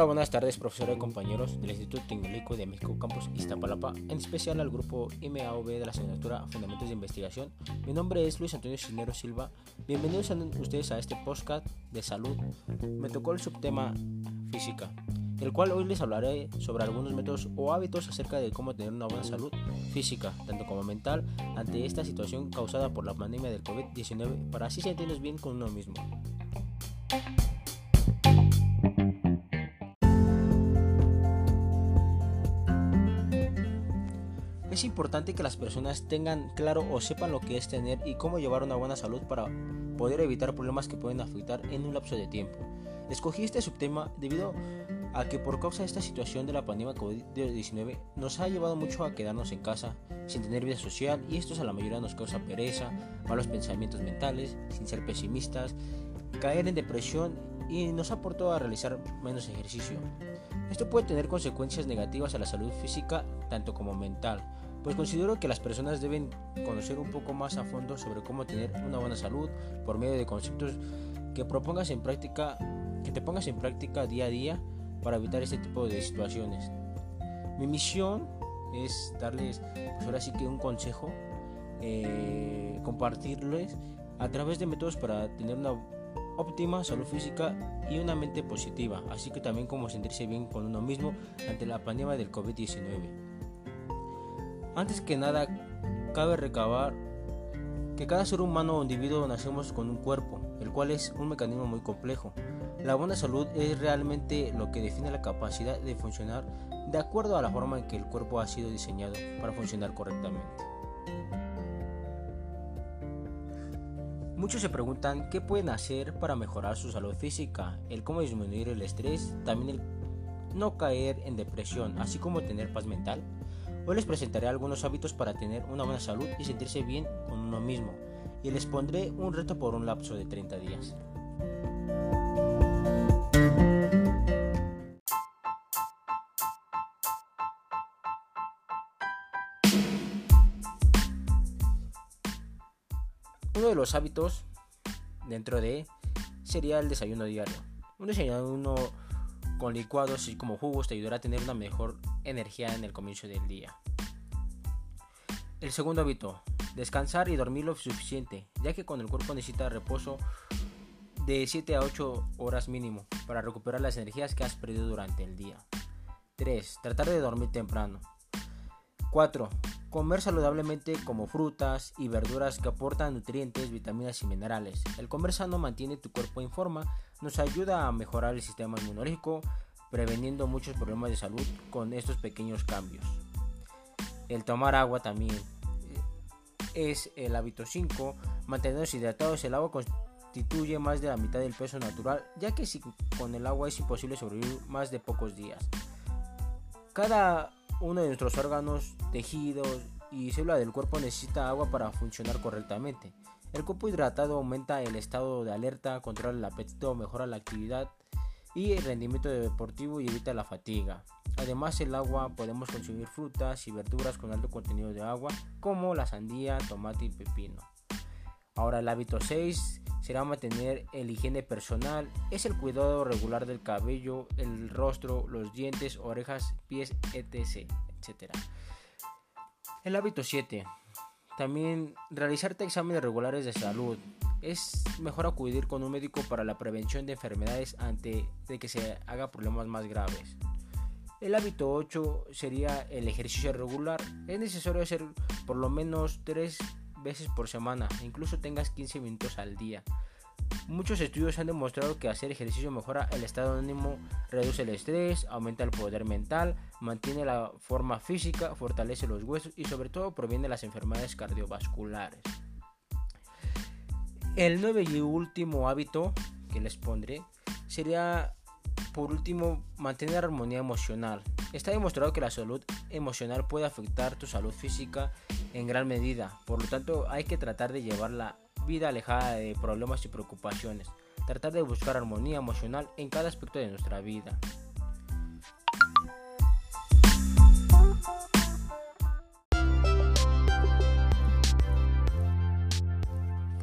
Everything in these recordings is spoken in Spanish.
Hola, buenas tardes, profesores y compañeros del Instituto Tecnológico de México Campus Iztapalapa, en especial al grupo MAOB de la asignatura Fundamentos de Investigación. Mi nombre es Luis Antonio Cisneros Silva. Bienvenidos a ustedes a este podcast de salud. Me tocó el subtema física, el cual hoy les hablaré sobre algunos métodos o hábitos acerca de cómo tener una buena salud física, tanto como mental, ante esta situación causada por la pandemia del COVID-19, para así sentirnos bien con uno mismo. Es importante que las personas tengan claro o sepan lo que es tener y cómo llevar una buena salud para poder evitar problemas que pueden afectar en un lapso de tiempo. Escogí este subtema debido a que por causa de esta situación de la pandemia COVID-19 nos ha llevado mucho a quedarnos en casa sin tener vida social y esto a la mayoría nos causa pereza, malos pensamientos mentales, sin ser pesimistas, caer en depresión y nos aportó a realizar menos ejercicio. Esto puede tener consecuencias negativas a la salud física tanto como mental, pues considero que las personas deben conocer un poco más a fondo sobre cómo tener una buena salud por medio de conceptos que propongas en práctica, que te pongas en práctica día a día para evitar este tipo de situaciones. Mi misión es darles, pues ahora sí que un consejo, eh, compartirles a través de métodos para tener una óptima salud física y una mente positiva, así que también cómo sentirse bien con uno mismo ante la pandemia del COVID-19. Antes que nada, cabe recabar que cada ser humano o individuo nacemos con un cuerpo, el cual es un mecanismo muy complejo. La buena salud es realmente lo que define la capacidad de funcionar de acuerdo a la forma en que el cuerpo ha sido diseñado para funcionar correctamente. Muchos se preguntan qué pueden hacer para mejorar su salud física, el cómo disminuir el estrés, también el no caer en depresión, así como tener paz mental. Hoy les presentaré algunos hábitos para tener una buena salud y sentirse bien con uno mismo, y les pondré un reto por un lapso de 30 días. Uno de los hábitos dentro de sería el desayuno diario. Un desayuno con licuados así como jugos te ayudará a tener una mejor energía en el comienzo del día. El segundo hábito, descansar y dormir lo suficiente, ya que cuando el cuerpo necesita reposo de 7 a 8 horas mínimo para recuperar las energías que has perdido durante el día. 3. Tratar de dormir temprano. 4. Comer saludablemente como frutas y verduras que aportan nutrientes, vitaminas y minerales. El comer sano mantiene tu cuerpo en forma, nos ayuda a mejorar el sistema inmunológico, preveniendo muchos problemas de salud con estos pequeños cambios. El tomar agua también es el hábito 5. Mantenernos hidratados. El agua constituye más de la mitad del peso natural, ya que si con el agua es imposible sobrevivir más de pocos días. Cada uno de nuestros órganos, tejidos y células del cuerpo necesita agua para funcionar correctamente. El cuerpo hidratado aumenta el estado de alerta, controla el apetito, mejora la actividad y el rendimiento deportivo y evita la fatiga. Además el agua podemos consumir frutas y verduras con alto contenido de agua como la sandía, tomate y pepino. Ahora el hábito 6 será mantener el higiene personal, es el cuidado regular del cabello, el rostro, los dientes, orejas, pies, etc. etc. El hábito 7. También realizarte exámenes regulares de salud, es mejor acudir con un médico para la prevención de enfermedades antes de que se haga problemas más graves. El hábito 8 sería el ejercicio regular. Es necesario hacer por lo menos 3 veces por semana, incluso tengas 15 minutos al día. Muchos estudios han demostrado que hacer ejercicio mejora el estado de ánimo, reduce el estrés, aumenta el poder mental, mantiene la forma física, fortalece los huesos y sobre todo previene las enfermedades cardiovasculares. El nueve y último hábito que les pondré sería, por último, mantener armonía emocional. Está demostrado que la salud emocional puede afectar tu salud física en gran medida, por lo tanto hay que tratar de llevar la vida alejada de problemas y preocupaciones, tratar de buscar armonía emocional en cada aspecto de nuestra vida.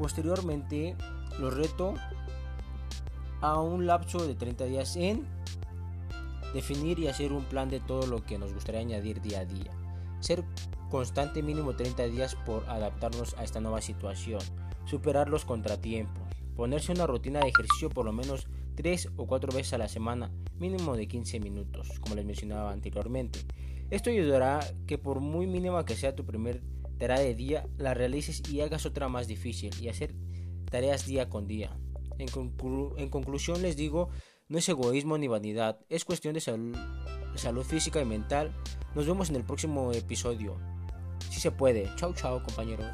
Posteriormente, los reto a un lapso de 30 días en definir y hacer un plan de todo lo que nos gustaría añadir día a día. Ser constante mínimo 30 días por adaptarnos a esta nueva situación. Superar los contratiempos. Ponerse una rutina de ejercicio por lo menos 3 o 4 veces a la semana, mínimo de 15 minutos, como les mencionaba anteriormente. Esto ayudará que por muy mínima que sea tu primer tarea de día, la realices y hagas otra más difícil y hacer tareas día con día. En, en conclusión les digo, no es egoísmo ni vanidad, es cuestión de salud física y mental. Nos vemos en el próximo episodio. Si se puede. Chao, chao, compañeros.